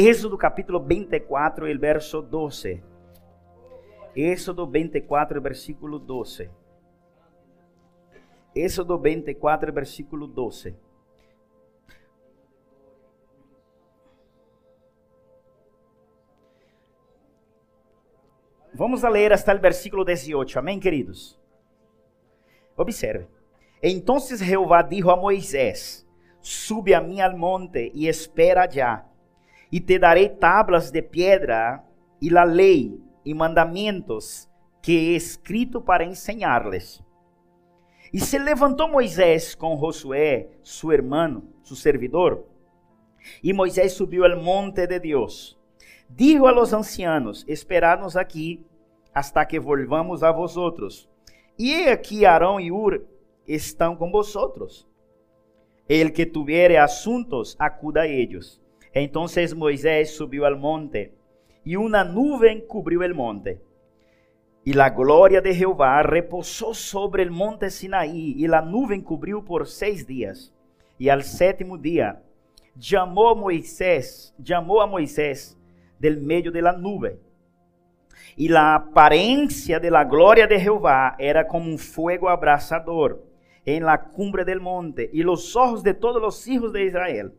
Éxodo capítulo 24, el verso 12. Éxodo 24, versículo 12. Éxodo 24, versículo 12. Vamos a ler hasta el versículo 18. Amém, queridos? Observe. Entonces Jehová dijo a Moisés: Sube a mim al monte e espera allá, e te darei tablas de piedra e la lei e mandamentos que he escrito para enseñarles. E se levantou Moisés com Josué, su hermano, su servidor, e Moisés subiu ao monte de Deus. Dijo a los ancianos: Esperadnos aqui hasta que volvamos a vosotros. E he aqui Arão e Ur estão com vosotros. El que tuviere asuntos, acuda a ellos. Entonces Moisés subiu al monte, e uma nuvem cobriu el monte. E la glória de Jehová repousou sobre el monte Sinaí, e la nuvem cobriu por seis dias. E al sétimo dia, chamou Moisés, chamou a Moisés del meio de la. E la aparência de la glória de Jehová era como um fuego abrasador en la cumbre del monte y los ojos de todos los hijos de Israel.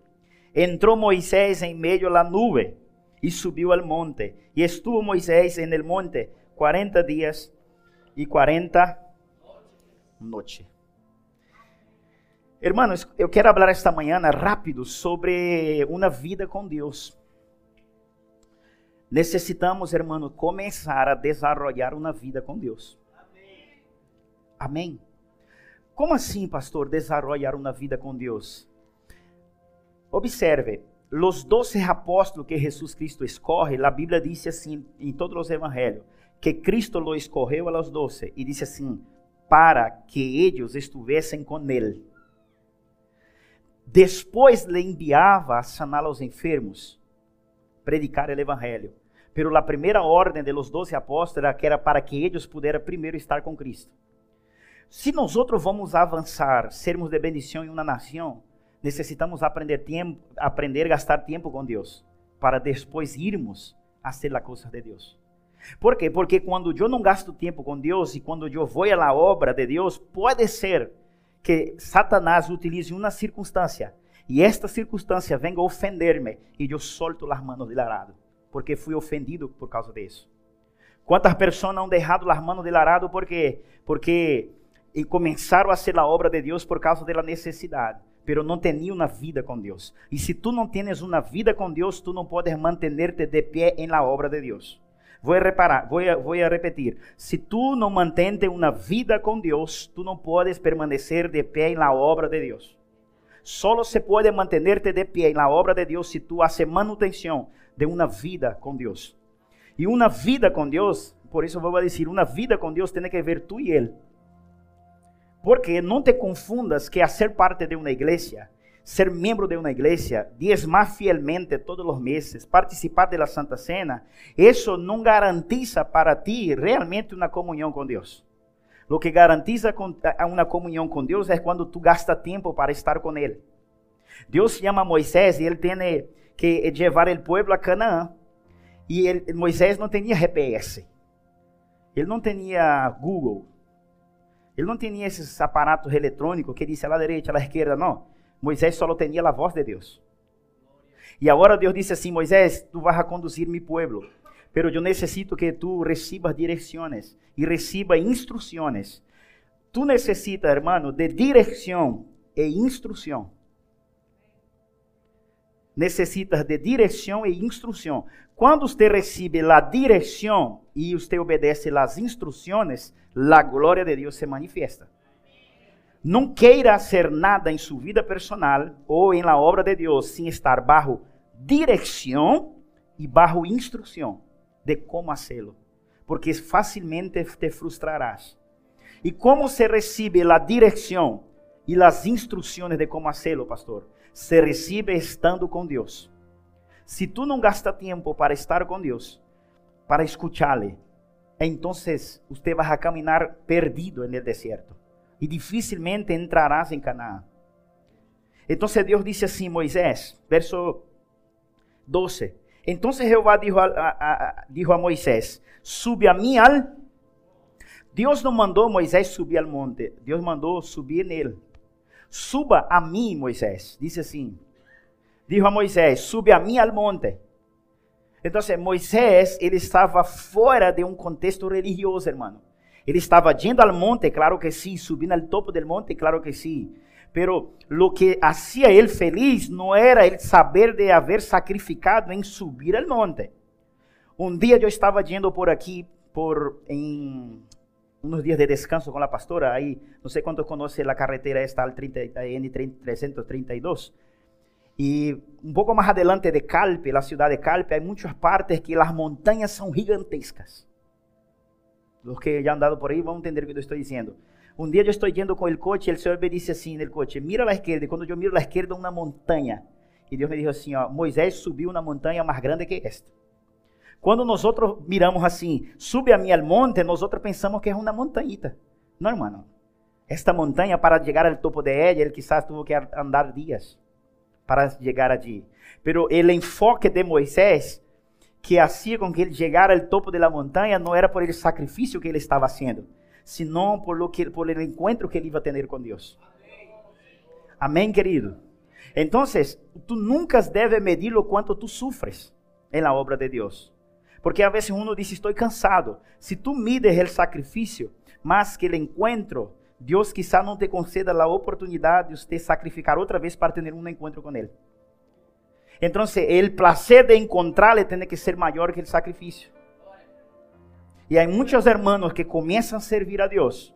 Entró Moisés en medio de la nube y subió al monte. Y estuvo Moisés en el monte 40 días y 40 noches. Hermanos, eu quero falar esta manhã rápido sobre uma vida com Deus. Necessitamos, hermano, começar a desenvolver uma vida com Deus. Amém. Amém. Como assim, pastor, desarrollar uma vida com Deus? Observe, os doze apóstolos que Jesus Cristo escorre, a Bíblia diz assim em todos os evangelhos, que Cristo lo escorreu a los doze e disse assim, para que eles estivessem com ele. Depois lhe enviava a sanar os enfermos, predicar o evangelho. Pero a primeira ordem de los doze apóstolos era que era para que eles pudessem primeiro estar com Cristo. Se nós outros vamos avançar, sermos de bendição em uma nação, necessitamos aprender aprender a gastar tempo com Deus, para depois irmos a ser a coisa de Deus. Por quê? Porque quando eu não gasto tempo com Deus e quando eu vou à obra de Deus, pode ser que Satanás utilize uma circunstância e esta circunstância venga ofender-me e eu solto as manos de arado, porque fui ofendido por causa disso. Quantas pessoas não deixado as manos de arado porque porque começaram a ser a obra de Deus por causa da necessidade, pero não tinham uma vida com Deus. E se tu não tens uma vida com Deus, tu não podes manter-te de pé em la obra de Deus. Vou reparar, vou vou repetir. Se tu não mantente uma vida com Deus, tu não podes permanecer de pé em la obra de Deus. Solo se pode manter-te de pé em la obra de Deus se tu haces manutenção de uma vida com Deus. E uma vida com Deus, por isso vou dizer, uma vida com Deus tem que ver tu e Ele. Porque não te confundas que ser parte de uma igreja, ser membro de uma igreja, diezmar fielmente todos os meses, participar da Santa Cena, isso não garantiza para ti realmente uma comunhão com Deus. O que garantiza uma comunhão com Deus é quando tu gasta tempo para estar com Ele. Deus chama Moisés e ele tem que levar o povo a Canaã. E ele, Moisés não tinha GPS. Ele não tinha Google. Ele não tinha esses aparatos eletrônicos que disse la direita, la esquerda, não. Moisés só tinha a voz de Deus. E agora Deus disse assim: Moisés, tu vas a conduzir mi pueblo, pero eu necessito que tu recibas direções e receba instruções. Tu necessitas, hermano, de direção e instrução. Necessitas de direção e instrução. Quando você recebe a direção e você obedece as instruções, la glória de Deus se manifiesta. Não queira hacer nada em sua vida personal ou em la obra de Deus sem estar bajo direção e bajo instrução de como hacerlo, porque facilmente te frustrarás. E como se recebe a direção e as instruções de como hacerlo, pastor? Se recebe estando com Deus. Se tu não gasta tempo para estar com Deus, para escuchá-lo, entonces usted va a caminar perdido en el desierto y difícilmente entrarás en Canaán. Entonces Dios dice así, Moisés, verso 12, Entonces Jehová dijo a, a, a, a Moisés, sube a mí al... Dios no mandó a Moisés subir al monte, Dios mandó subir él. Suba a mí, Moisés, dice así. Dijo a Moisés, sube a mí al monte. Entonces Moisés, ele estava fora de um contexto religioso, hermano. Ele estava yendo al monte, claro que sí, subindo al topo del monte, claro que sí. Pero lo que hacía él feliz no era el saber de haber sacrificado en subir al monte. Un día yo estaba yendo por aquí, por en unos días de descanso con la pastora, ahí, no sé cuántos conoce la carretera esta al 30, N332. Y un poco más adelante de Calpe, la ciudad de Calpe, hay muchas partes que las montañas son gigantescas. Los que ya han andado por ahí van a entender lo que estoy diciendo. Un día yo estoy yendo con el coche el Señor me dice así en el coche, mira a la izquierda. Y cuando yo miro a la izquierda, una montaña. Y Dios me dijo así, Moisés subiu una montaña más grande que esta. Quando nós outros miramos assim, sube a mim al monte, nós outros pensamos que é uma montanhita. Não, irmão. Esta montanha, para chegar ao topo de ela, ele quizás tuvo que andar dias para chegar allí. Pero o enfoque de Moisés, que hacía com que ele chegara ao topo da montanha, não era por el sacrifício que ele estava haciendo, sino por lo que por el encuentro que ele iba a ter com Deus. Amém, querido. Então, tu nunca deve medir o quanto tu sufres em la obra de Deus. Porque a vezes uno dice, estoy cansado. Si tú mides el sacrificio más que el encuentro, Dios quizá no te conceda la oportunidad de usted sacrificar otra vez para tener un encuentro con Él. Entonces, el placer de encontrarle tiene que ser mayor que el sacrificio. Y hay muchos hermanos que comienzan a servir a Dios.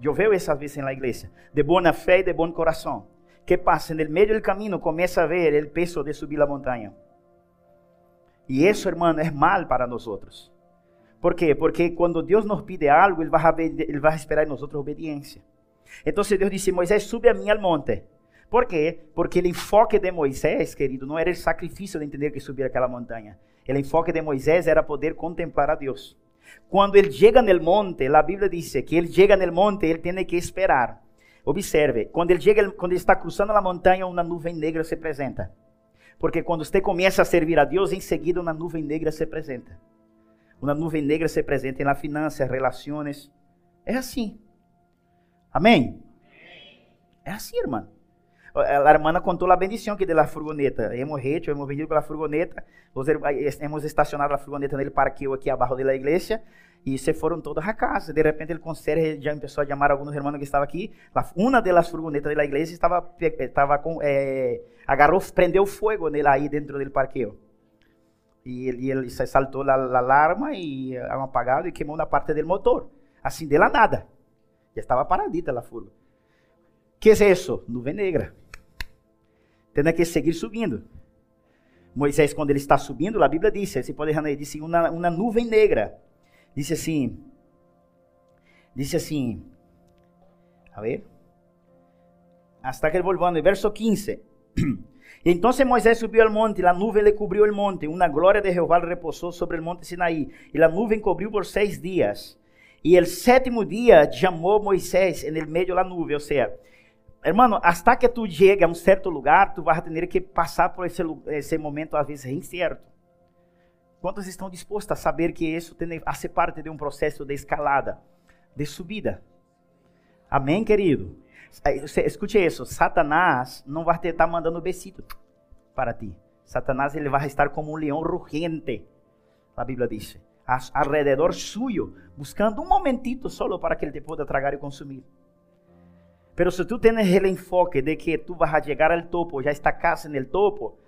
Yo veo esas veces en la iglesia, de buena fe y de buen corazón. ¿Qué pasa? En el medio del camino comienza a ver el peso de subir la montaña. Y eso, hermano, es mal para nosotros. ¿Por qué? Porque cuando Dios nos pide algo, Él va a, Él a esperar en nosotros obediencia. Entonces Dios dice, Moisés, sube a mí al monte. ¿Por qué? Porque el enfoque de Moisés, querido, no era el sacrificio de entender que subir aquella montaña. El enfoque de Moisés era poder contemplar a Dios. Cuando él llega en el monte, la Biblia dice que él llega en el monte, él tiene que esperar. Observe, cuando él llega, cuando él está cruzando la montaña, una nube negra se presenta. Porque quando você começa a servir a Deus, em seguida uma nuvem negra se apresenta. Uma nuvem negra se apresenta nas finanças, relações. É assim. Amém? É assim, irmã. A hermana contou a bendição que de la furgoneta. Hemos hecho, hemos venido com a furgoneta. Hemos estacionado a furgoneta nele parqueo aqui abaixo da igreja e se foram todos a casa. De repente, o conserje já começou a chamar alguns irmãos que estavam aqui. Uma das furgonetas da igreja estava, estava com, é, agarrou, prendeu fogo nele aí dentro do parqueio. E ele, saltou a, a alarma e um apagado e queimou na parte do motor. Assim, de la nada. Já estava paradita a furgo. que é isso? Nuvem negra. Tem que seguir subindo. Moisés, quando ele está subindo, a Bíblia diz, pode errar aí, disse uma, uma nuvem negra. Disse assim, disse assim, a ver, hasta que ele volvando, verso 15. Entonces Moisés subió al monte, y la nube le cubrió el monte, una gloria de Jehová reposó sobre el monte Sinaí, y la nube cubrió por seis días. Y el séptimo día llamó Moisés en el medio de la nube, o sea, hermano, hasta que tú llegues a un cierto lugar, tú vas a tener que pasar por ese, ese momento a veces incierto. ¿Cuántos estão dispostos a saber que isso tem a ser parte de um processo de escalada, de subida? Amém, querido? Escute isso, Satanás não vai estar mandando besito para ti. Satanás ele vai estar como um leão rugente, a Bíblia diz, alrededor suyo, buscando um momentito solo para que ele te pueda tragar e consumir. Pero se tu tienes el enfoque de que tu vas a llegar al topo, ya está casi en el topo,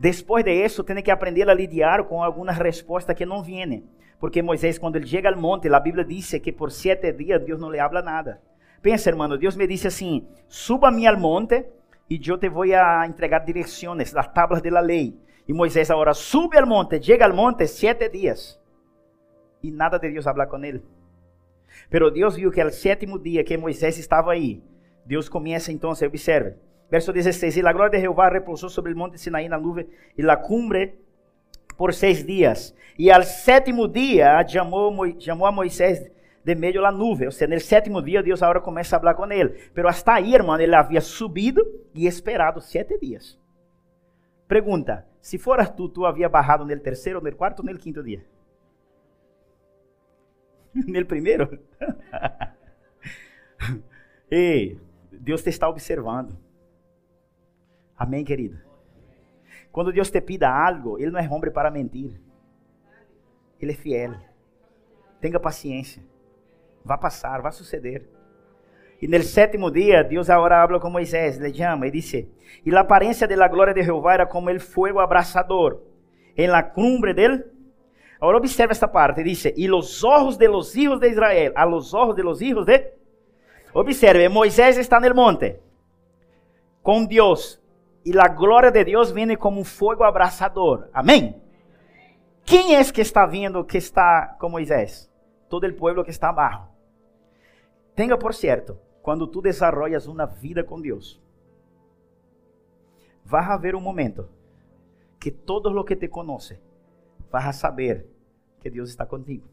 Depois de isso, tem que aprender a lidiar com algumas respostas que não vêm. Porque Moisés, quando ele chega ao monte, a Bíblia diz que por sete dias Deus não lhe habla nada. Pensa, hermano, Deus me disse assim: suba-me ao monte e eu te vou a entregar direções, as tablas da lei. E Moisés agora sube ao monte, chega ao monte sete dias. E nada de Deus hablar com ele. Pero Deus viu que ao sétimo dia que Moisés estava aí, Deus começa então, observe, Verso 16: Y la gloria de Jehová reposó sobre el monte Sinaí na nube y la cumbre por seis dias. E al sétimo dia chamou, a Moisés de meio da nuvem. Ou seja, no sétimo dia Deus agora começa a falar com ele. Pero hasta aí, irmão, ele havia subido e esperado sete dias. Pergunta: se foras tu, tu havia barrado no terceiro, no quarto ou no quinto dia? no primeiro? Ei, Deus te está observando. Amém, querido? Quando Deus te pida algo, Ele não é homem para mentir. Ele é fiel. Tenha paciência. Vai passar, vai suceder. E no sétimo dia, Deus agora habla com Moisés, le chama e diz: E a aparência da glória de Jeová era como el fuego abrasador em la cumbre dele. Agora observa esta parte, diz: E os olhos de los hijos de Israel, a los ojos de los hijos de. Observe, Moisés está no monte com Deus e a glória de Deus vem como um fogo abrasador. Amém? Quem é que está vindo que está com Moisés? Todo o povo que está abaixo. Tenha por certo, quando tu desarrollas uma vida com Deus, vai haver um momento que todos os que te conhecem vão saber que Deus está contigo.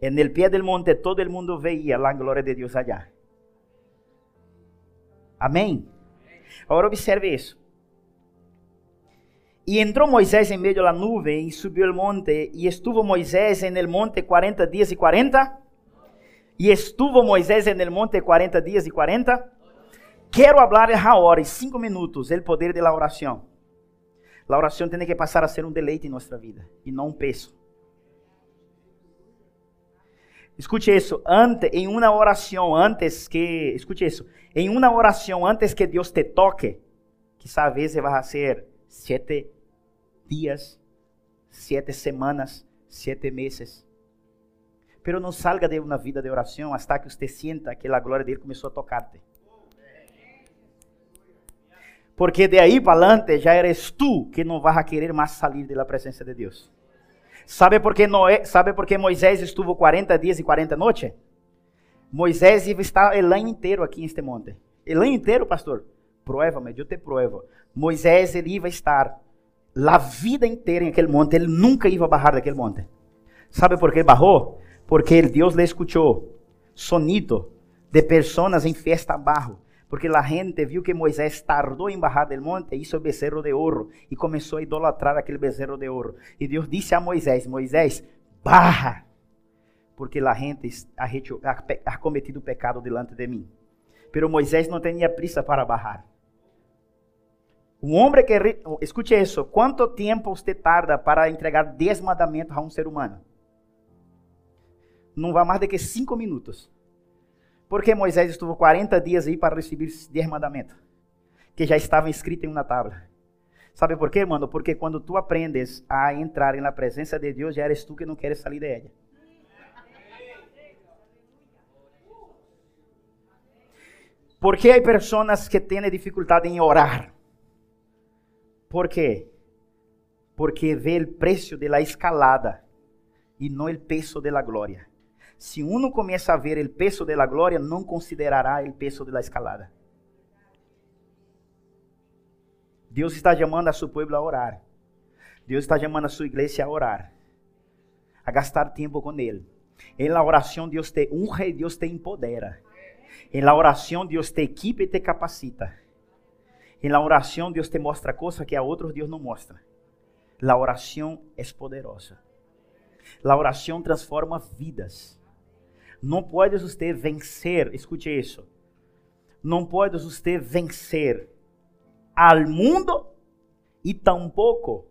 En el pie del monte todo el mundo veía la gloria de Dios allá. Amém? Agora observe isso. E entrou Moisés em meio da nuvem e subiu o monte, e estuvo Moisés en el monte 40 dias e 40. E estuvo Moisés en el monte 40 dias e 40. Quero falar agora, em 5 minutos, o poder da oração. A oração tem que passar a ser um deleite em nossa vida e não um peso. Escute isso, antes, em uma oração, antes que, escute isso, em uma oração, antes que Deus te toque, quizá vezes vai ser sete dias, sete semanas, sete meses. Pero não salga de uma vida de oração hasta que você sienta que a glória dele começou a tocar-te. Porque de aí para adelante já eres tu que não vas a querer mais sair da presença de Deus. Sabe por que Noé, sabe por Moisés estuvo 40 dias e 40 noites? Moisés ia estar el ano inteiro aqui neste monte. El ano inteiro, pastor. Prueba-me, eu te pruebo. Moisés ele ia estar a vida inteira em aquele monte. Ele nunca ia barrar daquele monte. Sabe por que barrou? Porque Deus lhe escutou sonito de pessoas em festa abaixo porque a gente viu que Moisés tardou em barrar del monte e hizo becerro de ouro e começou a idolatrar aquele becerro de ouro. E Deus disse a Moisés: Moisés, barra, porque a gente ha cometido pecado delante de mim. Pero Moisés não tinha prisa para barrar. Um homem que. Escute isso. Quanto tempo você tarda para entregar 10 mandamentos a um ser humano? Não vai mais do que 5 minutos. Porque Moisés estuvo 40 dias aí para receber os 10 mandamentos, que já estavam escritos em uma tábua. Sabe por quê, mano? Porque quando tu aprendes a entrar na presença de Deus, já eres tu que não queres sair ela. Por que há pessoas que têm dificuldade em orar? Por quê? Porque vê o preço da escalada e não o peso da glória. Se uno começa a ver o peso da glória, não considerará o peso da escalada. Deus está chamando a seu povo a orar. Deus está chamando a sua igreja a orar. A gastar tempo com Ele. Em la oração, Deus te honra e Deus te empodera. Em la oração, Deus te equipa e te capacita. Em la oração, Deus te mostra coisas que a outros Deus não mostra. La oração é poderosa. La oração transforma vidas. Não podes você vencer, escute isso. Não podes você vencer ao mundo e tampouco,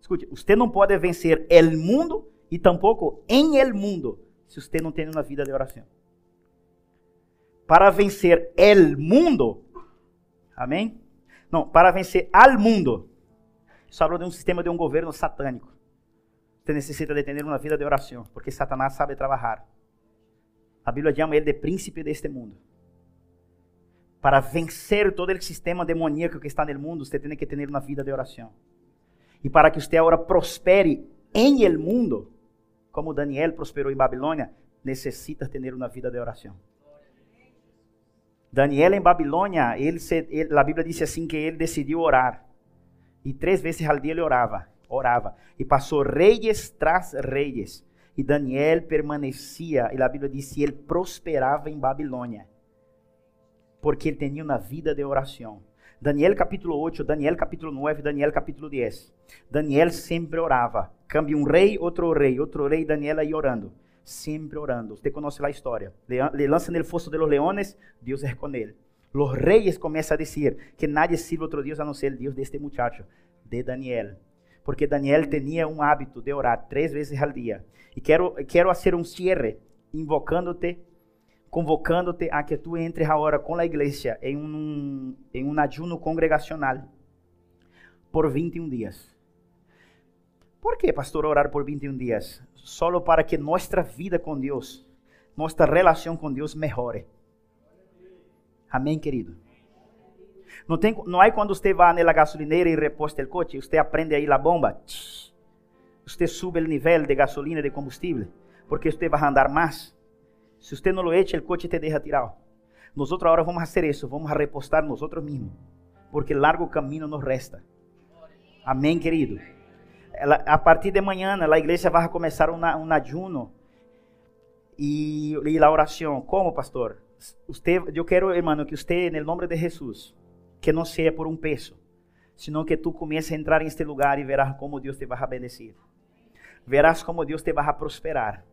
escute, você não pode vencer o mundo e tampouco em el mundo se você não tem uma vida de oração. Para vencer el mundo, amém? Não, para vencer al mundo, isso habla de um sistema de um governo satânico. Você necessita de ter uma vida de oração, porque Satanás sabe trabalhar. A Bíblia chama ele de príncipe deste mundo. Para vencer todo o sistema demoníaco que está no mundo, você tem que ter uma vida de oração. E para que você agora prospere em el mundo, como Daniel prosperou em Babilônia, necessita ter uma vida de oração. Daniel em Babilônia, ele, ele, a Bíblia diz assim que ele decidiu orar. E três vezes ao dia ele orava, orava. E passou reis tras reis. E Daniel permanecia, e a Bíblia diz que ele prosperava em Babilônia, porque ele tinha uma vida de oração. Daniel capítulo 8, Daniel capítulo 9, Daniel capítulo 10. Daniel sempre orava. Cambia um rei, outro rei, outro rei, Daniel aí orando. Sempre orando. Você conhece a história. Le, lançam no fosso de los leones, Deus é com ele. Los reyes começam a dizer que nadie sirve outro Deus a não ser o Deus deste muchacho, de Daniel. Porque Daniel tinha um hábito de orar três vezes ao dia. E quero, quero fazer um cierre invocando-te convocando-te a que tu entres agora com a igreja em um, em um ayuno congregacional por 21 dias. Por que, pastor, orar por 21 dias? Solo para que nossa vida com Deus, nossa relação com Deus melhore. Amém, querido? Não, tem, não há quando você vai na gasolineira e reposta o coche, você aprende aí a bomba, você sube o nível de gasolina, de combustível, porque você vai andar mais. Se você não lo echa, o coche te deja tirado. Nós agora vamos fazer isso, vamos repostar nós mesmos, porque largo caminho nos resta. Amém, querido. a partir de manhã, a igreja vai começar um, um ayuno e, e a oração. Como, pastor? Usted, eu quero, hermano, que você, no nome de Jesus, que não seja por um peso, sino que tu comece a entrar neste lugar e verás como Deus te vai a bendecir. Verás como Deus te vai prosperar.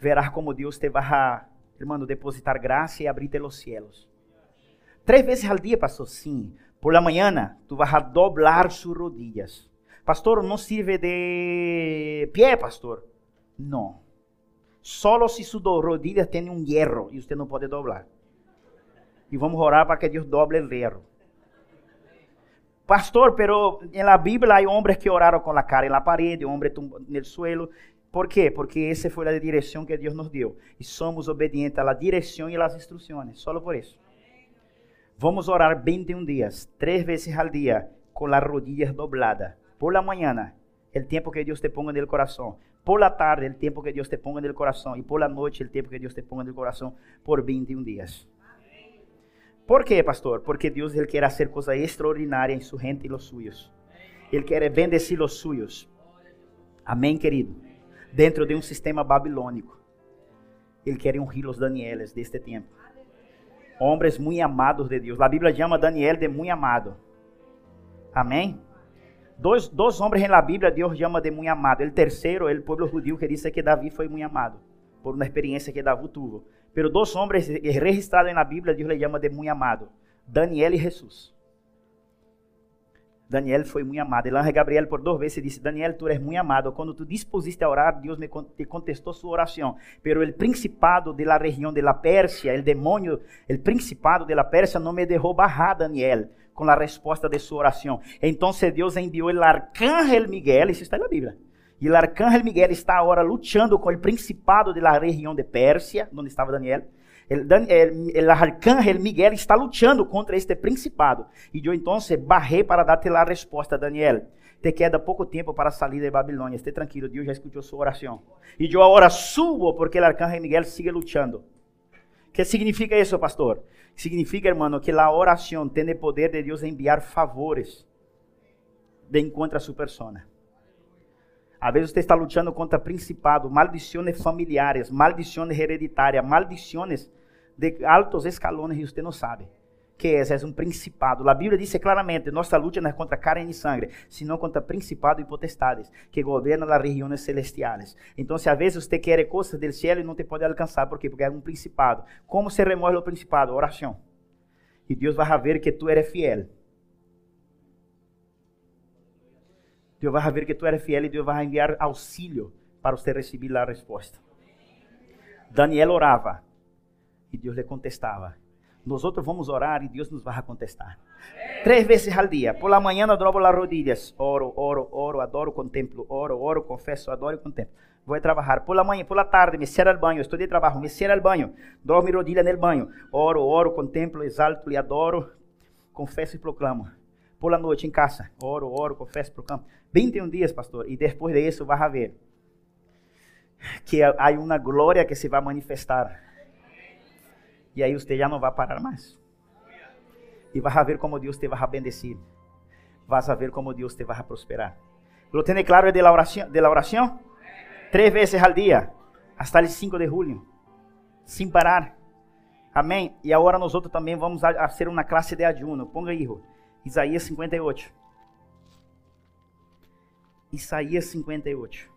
Verás como Deus te vai hermano, depositar graça e abrir los cielos. Três vezes ao dia, pastor, sim. Por la mañana, tu vas a doblar sus rodillas. Pastor, não sirve de pé, pastor. Não. Solo se sus rodillas têm um hierro e você não pode doblar. E vamos orar para que Deus doble o hierro. Pastor, pero en la Biblia hay hombres que oraron con la cara en la pared, hombres en el suelo. ¿Por qué? Porque essa foi a direção que Deus nos deu. E somos obedientes à direção e às instruções. Só por isso. Vamos orar 21 dias, três vezes ao dia, com as rodillas dobladas. Por la mañana, o tempo que Deus te ponga no coração. Por la tarde, o tempo que Deus te ponga no coração. E por la noite, o tempo que Deus te ponga no coração. Por 21 dias. ¿Por quê, pastor? Porque Deus ele quer fazer coisa extraordinária em sua gente e los suyos. Ele quer bendecir os suyos. Amém, querido dentro de um sistema babilônico. Ele queria ungir os Danieles deste tempo. Homens muito amados de Deus. A Bíblia chama Daniel de muito amado. Amém? Dois, dois homens na Bíblia Deus chama de muito amado. O terceiro o povo judeu que diz que Davi foi muito amado por uma experiência que Davi teve. Pero dois homens registrados na Bíblia Deus lhe chama de muito amado. Daniel e Jesus. Daniel foi muito amado. El ángel Gabriel por duas vezes disse: Daniel, tu eres muito amado. Quando tu dispusiste a orar, Deus me te contestou sua oração. Pero el principado de la região de la Pérsia, el demonio, el principado de la Pérsia não me deixou barrar Daniel com a resposta de sua oração. Então Deus enviou o arcángel Miguel, isso está na Bíblia. E o arcángel Miguel está agora lutando com o principado de la região de Pérsia, onde estava Daniel el, el, el arcángel Miguel está lutando contra este principado. E eu então barrei para dar-te a resposta, Daniel. Te queda pouco tempo para sair de Babilônia. Esteja tranquilo, Deus já escutou sua oração. E eu agora subo porque o arcángel Miguel sigue lutando. que significa isso, pastor? Significa, hermano, que a oração tem o poder de Deus enviar favores de encontro a sua persona. Às vezes você está lutando contra principado, maldições familiares, maldições hereditárias, maldições de altos escalones e você não sabe. Que é, é um principado. A Bíblia diz claramente: nossa luta não é contra carne e sangue, sino contra principado e potestades que governam as regiões celestiais. Então, se às vezes você quer coisas do céu e não te pode alcançar, por quê? Porque é um principado. Como se remove o principado? Oração. E Deus vai ver que tu eres fiel. Deus vai ver que tu eres fiel e Deus vai enviar auxílio para você receber a resposta. Daniel orava e Deus lhe contestava. Nós outros vamos orar e Deus nos vai contestar. Três vezes ao dia. Por la manhã dobro as rodillas. Oro, oro, oro, adoro, contemplo. Oro, oro, confesso, adoro e contemplo. Vou trabalhar. Por la manhã, por la tarde, me cierra el banho. Estou de trabalho, me cierra el banho. Dobro mi rodilha no banho. Oro, oro, contemplo, exalto e adoro. Confesso e proclamo. Por la noite em casa. Oro, oro, confesso, proclamo. 21 dias, pastor. E depois de isso, vai ver que há uma glória que se vai manifestar e aí você já não vai parar mais. E vai ver como Deus te vai bendecir. Vas a ver como Deus te vai prosperar. Lo tiene claro de la oración? De la oración? Tres veces al día, hasta el 5 de julio, sin parar. Amém? E agora nós outros também vamos fazer uma classe de ayuno. Ponga, hijo. Isaías 58. Isaías 58.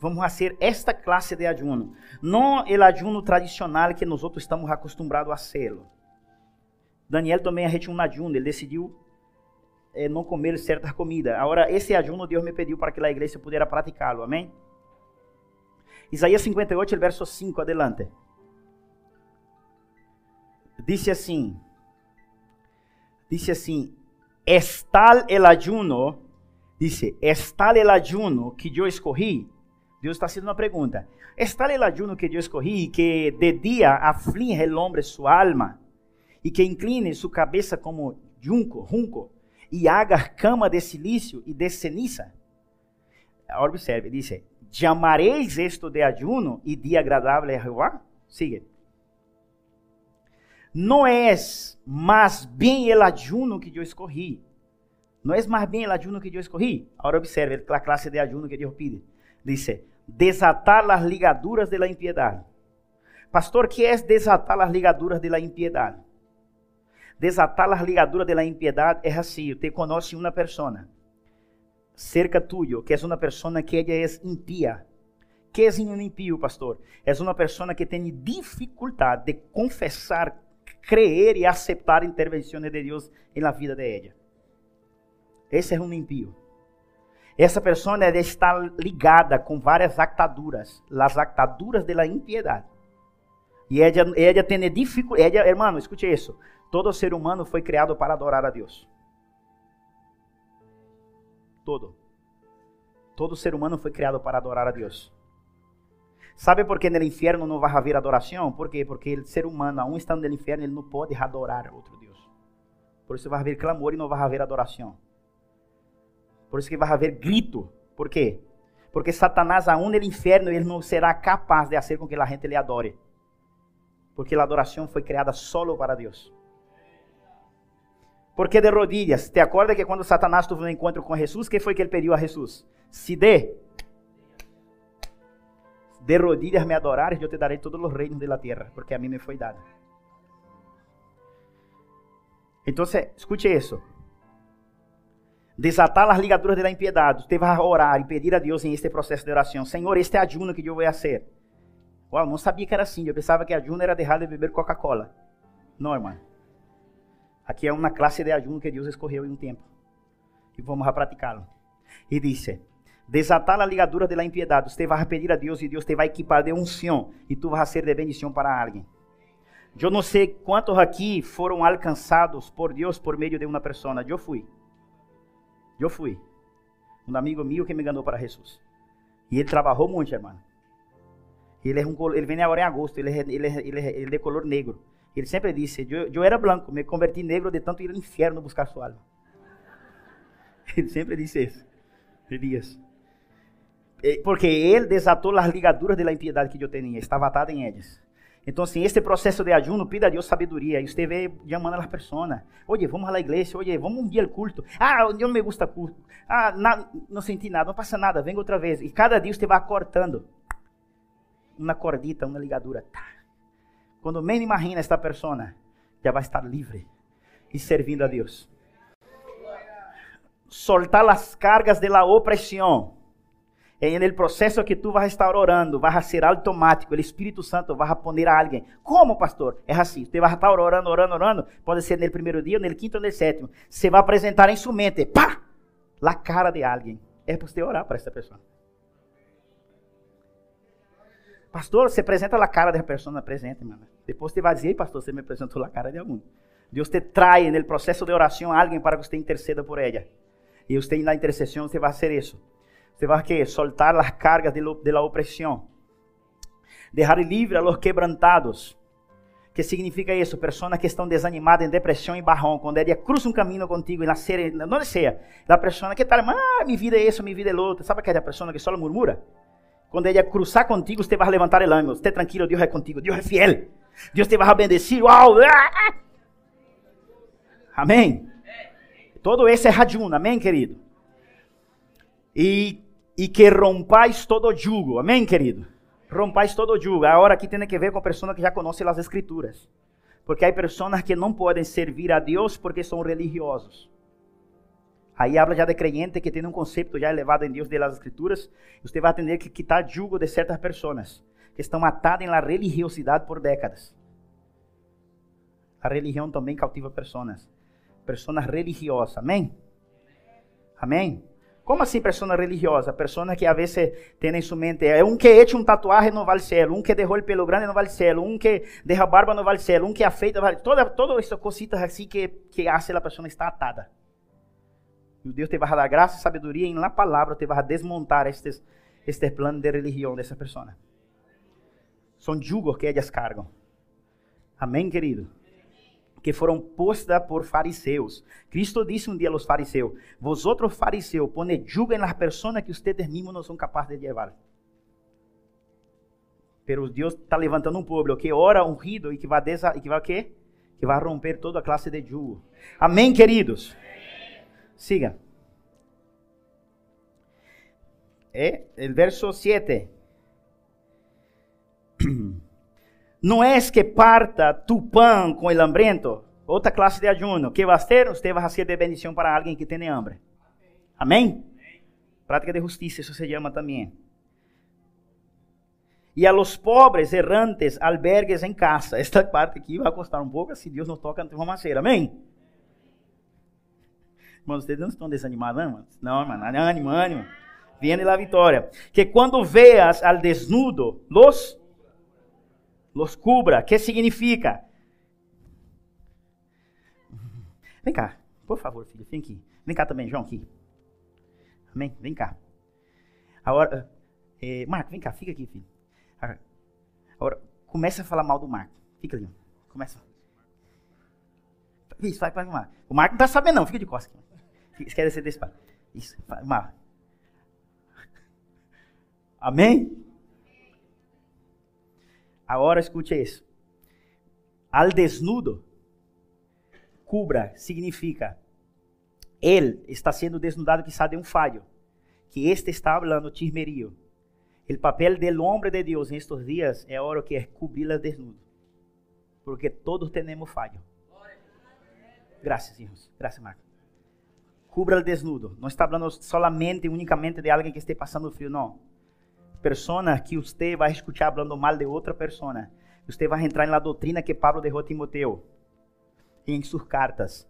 Vamos fazer esta classe de ayuno. Não o ayuno tradicional que nós estamos acostumados a hacerlo. Daniel também a um ayuno, ele decidiu eh, não comer certas comidas. Agora, esse ayuno Deus me pediu para que a igreja pudesse praticá-lo. Amém? Isaías 58, verso 5, adelante. Disse assim: Disse assim: Estal el ayuno, disse, estal el ayuno que eu escorri Deus está haciendo uma pergunta. ¿Está el ayuno que eu escorri que de dia aflige el hombre su alma e que incline su cabeça como junco, junco e haga cama de silício e de ceniza? Observe, dice, llamaréis esto de ayuno e dia agradável a Jehová? Sigue. Não é mais bem el ayuno que eu escorri. Não é mais bem el ayuno que eu escorri. Agora observe a classe de ayuno que Deus pide. Dice, desatar as ligaduras de la impiedade. Pastor, que é desatar as ligaduras de la impiedade? Desatar as ligaduras de la impiedade é assim, te conhece uma pessoa cerca tuyo, que é uma pessoa que ela é impia. Que é um impio, pastor? É uma pessoa que tem dificuldade de confessar, crer e aceitar intervenções de Deus na vida de ela. Esse é um impio. Essa pessoa deve estar ligada com várias actaduras, as actaduras da impiedade. E ela, ela tem dificuldade, hermano, escute isso. Todo ser humano foi criado para adorar a Deus. Todo. Todo ser humano foi criado para adorar a Deus. Sabe por que no inferno não vai haver adoração? Por quê? Porque o ser humano, aún estando no inferno, ele não pode adorar outro Deus. Por isso vai haver clamor e não vai haver adoração. Por isso que vai haver grito. Por quê? Porque Satanás, aún no inferno, ele não será capaz de fazer com que a gente lhe adore. Porque a adoração foi criada solo para Deus. Por que de rodillas? Te acorda que quando Satanás teve um encontro com Jesus, que foi que ele pediu a Jesus? Se dê. De rodillas me adorares, eu te darei todos os reinos da terra, porque a mim me foi dado. Então, escute isso desatar as ligaduras da impiedade. Você vai orar e pedir a Deus em este processo de oração. Senhor, este é ayuno que eu vou fazer. Uau, não sabia que era assim. Eu pensava que ayuno era deixar de beber Coca-Cola. Não, irmão. Aqui é uma classe de ayuno que Deus escorreu em um tempo. E vamos a praticá-lo. E disse: Desatar a ligadura da impiedade. Você vai pedir a Deus e Deus te vai equipar de unção. E tu vas ser de bendição para alguém. Eu não sei quantos aqui foram alcançados por Deus por meio de uma pessoa. Eu fui. Eu fui. Um amigo meu que me enganou para Jesus. E ele trabalhou muito, irmão. Ele, é um, ele vem agora em agosto, ele ele, ele, ele é de color negro. Ele sempre disse, eu, eu era branco, me converti negro de tanto ir ao inferno buscar sua alma. Ele sempre disse isso. Elias. Porque ele desatou as ligaduras da impiedade que eu tinha, estava atado em eles. Então, assim, este processo de ayuno, pida a Deus sabedoria. E você vê chamando as pessoas. Oye, vamos à igreja. Oye, vamos um dia ao culto. Ah, eu não me gusta culto. Ah, na, não senti nada, não passa nada, venga outra vez. E cada dia você vai cortando. Uma cordita, uma ligadura. Tá. Quando menos imagina esta pessoa, já vai estar livre e servindo a Deus. Soltar as cargas de la opressão en el proceso que tú vas estar orando, vas ser automático, el Espíritu Santo va a poner a alguien. ¿Cómo, pastor? Es así, usted va a estar orando, orando, orando, pode ser no primeiro dia, no quinto ou no sétimo. Você vai apresentar em sua mente, pá, la cara de alguém. É para você orar para essa pessoa. Pastor, você apresenta a cara da pessoa, apresenta, mano. Depois você vai dizer, pastor, você me apresentou a cara de algum. Deus te trai no processo de oração alguém para que você interceda por ela. E você na intercessão, você vai fazer isso. Você vai que soltar as cargas de, de la opressão. Dejar livre a los quebrantados. Que significa isso? Pessoas que estão desanimadas, em depressão e barrão. Quando ela cruza um caminho contigo e nascer, onde seja, a pessoa que tal, ah, minha vida é isso, minha vida é outra. Sabe aquela pessoa que só murmura? Quando ela cruzar contigo, você vai levantar o ânimo. Esteja tranquilo, Deus é contigo, Deus é fiel. Deus te vai bendecir. Uau! Amém? Todo esse é radiuna, amém, querido? E e que rompais todo jugo. Amém, querido? Rompais todo jugo. Agora aqui tem que ver com a pessoa que já conhece as escrituras. Porque há pessoas que não podem servir a Deus porque são religiosos. Aí habla já de creyente que tem um conceito já elevado em Deus das Escrituras. Você vai ter que quitar jugo de certas pessoas que estão atadas na religiosidade por décadas. A religião também cautiva pessoas. Pessoas religiosas. Amém? Amém? Como assim pessoa religiosa? Pessoa que a vezes tem em sua mente, é um que echa um tatuagem no vale cielo, um que derrou o pelo grande no vale cielo, um que derra barba no vale cielo, um que afeita, vale, toda, todas essas cositas assim que, que hace a pessoa estar atada. E Deus te vai dar graça e sabedoria em la palavra, te vai desmontar estes, este plano de religião dessa pessoa. São jugos que elas cargam. Amém, querido? Que foram postas por fariseus. Cristo disse um dia aos fariseus: Vosotros fariseus, pone julga nas pessoas que ustedes mesmos não são capazes de levar. Pero Deus está levantando um povo que ora ungido e que vai desa, e que vai quê? Que vai romper toda a classe de jugo. Amém, queridos. Siga. É, o verso 7. Não é que parta tu pão com el hambriento. Outra classe de ayuno. Que vas a ter? Usted va a ser de bendição para alguém que tem hambre. Amém? Prática de justiça, isso se chama também. E a los pobres errantes albergues em casa. Esta parte aqui vai custar um pouco, se Deus nos toca, vamos fazer. Amém? Irmãos, vocês não estão desanimados, não? Não, irmão, ânimo, ânimo. Viene la vitória. Que quando veas al desnudo, los los cubra. que significa? Vem cá, por favor, filho, vem aqui. Vem cá também, João, aqui. Amém? Vem cá. Agora, é, Marco, vem cá, fica aqui, filho. Agora, começa a falar mal do Marco. Fica ali. Começa. Isso, vai, vai, Marco. O Marco não tá sabendo, não. Fica de costas. Esquece desse pai. Isso, vai, Marco. Amém? Agora escute isso. Al desnudo, cubra, significa ele está sendo desnudado quizá de um falho, que este está falando chismerio. O papel del homem de Deus em estes dias é agora que é cobri-la desnudo. Porque todos temos falho. Graças, irmãos. Graças, Marco. Cubra o desnudo. Não está falando solamente, unicamente de alguém que esteja passando frio, não persona que você vai escutar falando mal de outra persona. Você vai entrar na doutrina que Pablo deixou a Timoteo em suas cartas.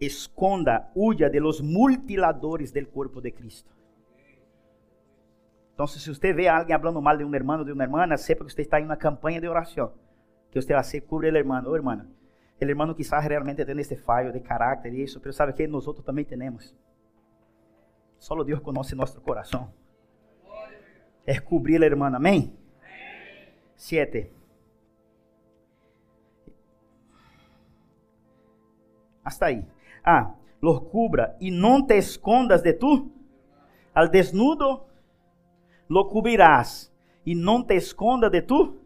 Esconda, huya de los mutiladores del corpo de Cristo. Então, se você vê alguém falando mal de um irmão ou de uma irmã, sepa que você está em uma campanha de oração. Que você vai ser cubre o irmão. Oh, irmão, o irmão quizás realmente tenha este falho de caráter e isso, mas sabe que nós outros também temos. Só Deus conhece nosso coração es cubrir al hermano. Amén. Siete. Hasta ahí. Ah, los cubra y no te escondas de tú. Al desnudo lo cubrirás y no te escondas de tú.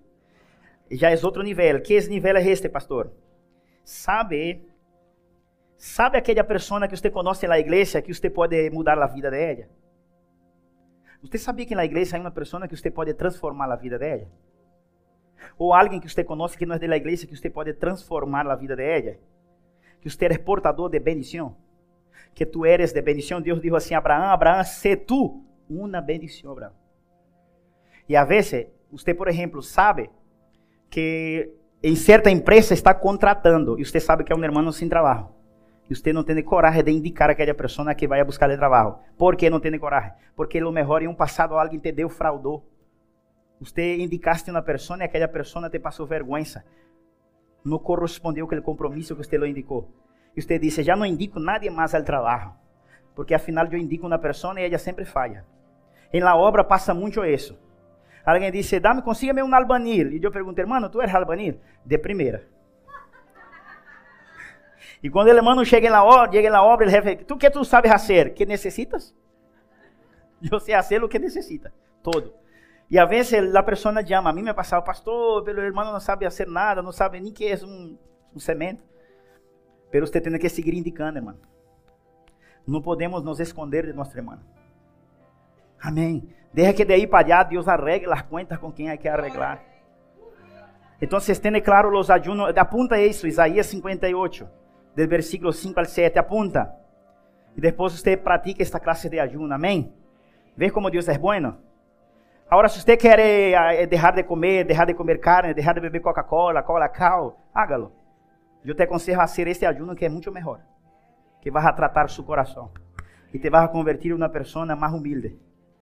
Já é outro nível. Que nível é este, pastor? Sabe, sabe aquela pessoa que você conhece na igreja que você pode mudar a vida dela? Você sabia que na igreja há uma pessoa que você pode transformar a vida dela? Ou alguém que você conhece que não é da igreja que você pode transformar a vida dela? Que você é portador de bendição? Que tu eres de bendição? Deus disse assim Abraão: Abraão, se tu uma bendição, Abraão. E a vezes, você, por exemplo, sabe que em certa empresa está contratando e você sabe que é um irmão sem trabalho e você não tem coragem de indicar aquela pessoa que vai buscar trabalho. Por que não tem coragem? Porque lo melhor em um passado alguém te deu fraudou. Você indicaste uma pessoa e aquela pessoa te passou vergonha. Não correspondeu com o compromisso que você lo indicou. E você disse, já não indico nadie mais ao trabalho. Porque afinal eu indico uma pessoa e ela sempre falha. Em la obra passa muito isso. Alguém disse, dame, consiga-me um albanil. E eu pergunto, irmão, tu eres albanil? De primeira. E quando o irmão chega na obra, chega na obra, ele refere, tu que tu sabes fazer? Que necessitas? Eu sei fazer o que necessita, todo. E a vezes a pessoa chama, a mim me passava, pastor, pelo irmão não sabe fazer nada, não sabe nem que é um, um semente. Você tem que seguir indicando, irmão. Não podemos nos esconder de nosso irmão. Amém. Deja que de aí para allá Deus arregle as contas com quem hay que arreglar. Então, tiene claro los ayunos, apunta isso, Isaías 58, del versículo 5 al 7, apunta. E depois você pratica esta classe de ayuno, amém? Vê como Deus é bueno. Agora, se você quer eh, deixar de comer, deixar de comer carne, deixar de beber Coca-Cola, Cola-Cal, hágalo. Eu te aconselho a fazer este ayuno que é muito melhor. Que vai tratar seu coração. E te vai convertir em uma pessoa mais humilde.